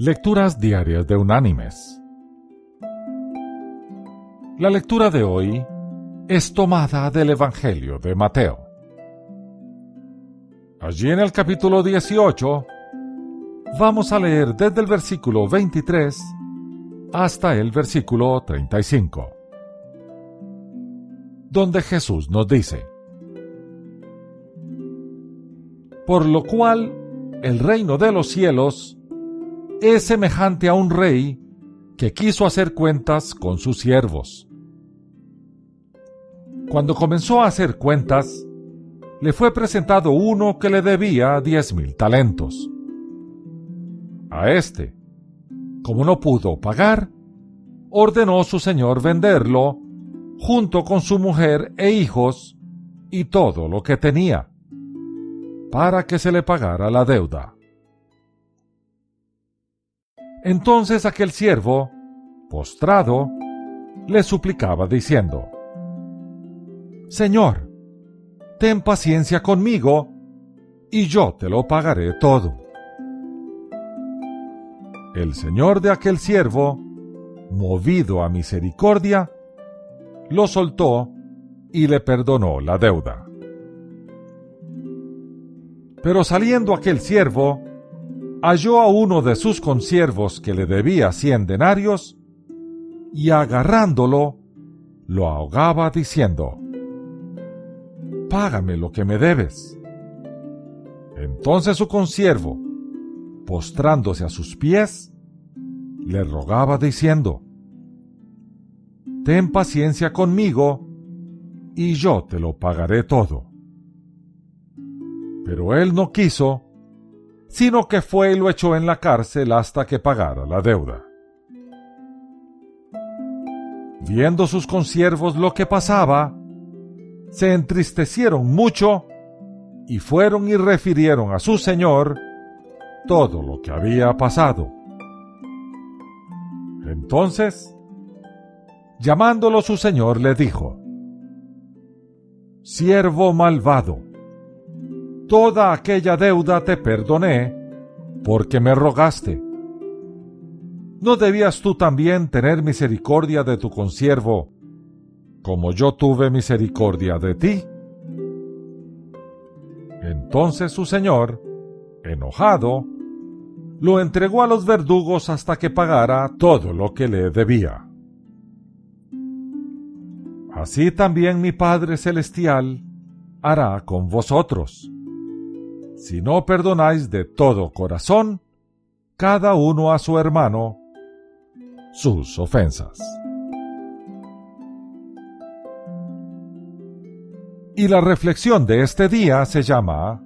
Lecturas Diarias de Unánimes. La lectura de hoy es tomada del Evangelio de Mateo. Allí en el capítulo 18 vamos a leer desde el versículo 23 hasta el versículo 35, donde Jesús nos dice, Por lo cual el reino de los cielos es semejante a un rey que quiso hacer cuentas con sus siervos. Cuando comenzó a hacer cuentas, le fue presentado uno que le debía diez mil talentos. A este, como no pudo pagar, ordenó su señor venderlo junto con su mujer e hijos y todo lo que tenía, para que se le pagara la deuda. Entonces aquel siervo, postrado, le suplicaba diciendo, Señor, ten paciencia conmigo, y yo te lo pagaré todo. El señor de aquel siervo, movido a misericordia, lo soltó y le perdonó la deuda. Pero saliendo aquel siervo, halló a uno de sus consiervos que le debía cien denarios, y agarrándolo, lo ahogaba diciendo, Págame lo que me debes. Entonces su consiervo, postrándose a sus pies, le rogaba diciendo, Ten paciencia conmigo, y yo te lo pagaré todo. Pero él no quiso, sino que fue y lo echó en la cárcel hasta que pagara la deuda. Viendo sus consiervos lo que pasaba, se entristecieron mucho y fueron y refirieron a su señor todo lo que había pasado. Entonces, llamándolo su señor, le dijo, Siervo malvado, toda aquella deuda te perdoné, porque me rogaste. ¿No debías tú también tener misericordia de tu consiervo, como yo tuve misericordia de ti? Entonces su señor, enojado, lo entregó a los verdugos hasta que pagara todo lo que le debía. Así también mi Padre Celestial hará con vosotros si no perdonáis de todo corazón cada uno a su hermano sus ofensas. Y la reflexión de este día se llama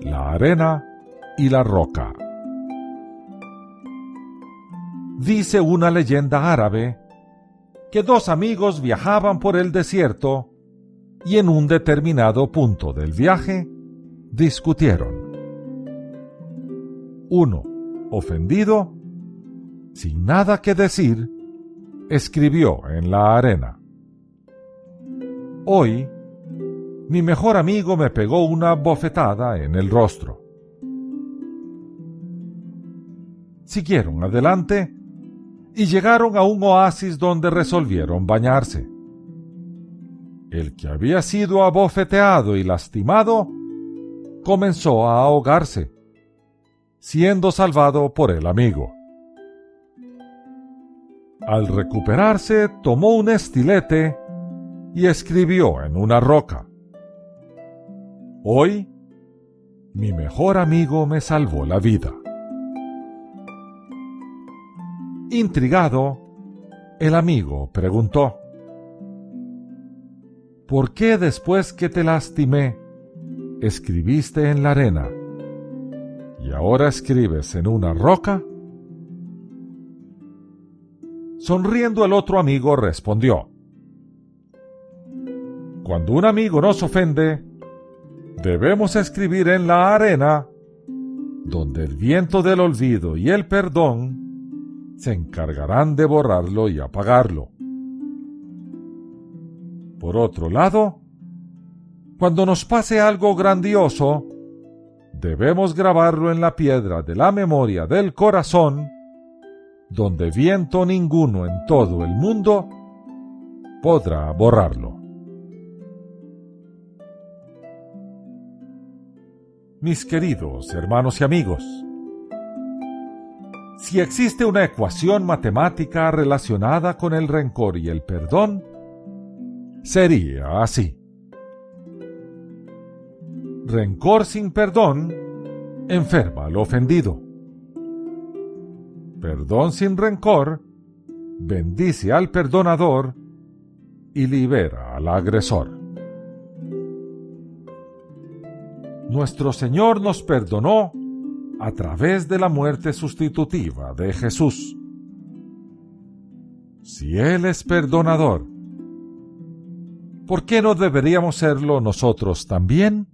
La arena y la roca. Dice una leyenda árabe que dos amigos viajaban por el desierto y en un determinado punto del viaje discutieron. Uno, ofendido, sin nada que decir, escribió en la arena. Hoy, mi mejor amigo me pegó una bofetada en el rostro. Siguieron adelante y llegaron a un oasis donde resolvieron bañarse. El que había sido abofeteado y lastimado comenzó a ahogarse, siendo salvado por el amigo. Al recuperarse, tomó un estilete y escribió en una roca. Hoy, mi mejor amigo me salvó la vida. Intrigado, el amigo preguntó, ¿Por qué después que te lastimé escribiste en la arena y ahora escribes en una roca? Sonriendo el otro amigo respondió, Cuando un amigo nos ofende, debemos escribir en la arena, donde el viento del olvido y el perdón se encargarán de borrarlo y apagarlo. Por otro lado, cuando nos pase algo grandioso, debemos grabarlo en la piedra de la memoria del corazón, donde viento ninguno en todo el mundo podrá borrarlo. Mis queridos hermanos y amigos, si existe una ecuación matemática relacionada con el rencor y el perdón, sería así. Rencor sin perdón enferma al ofendido. Perdón sin rencor bendice al perdonador y libera al agresor. Nuestro Señor nos perdonó a través de la muerte sustitutiva de Jesús. Si Él es perdonador, ¿por qué no deberíamos serlo nosotros también?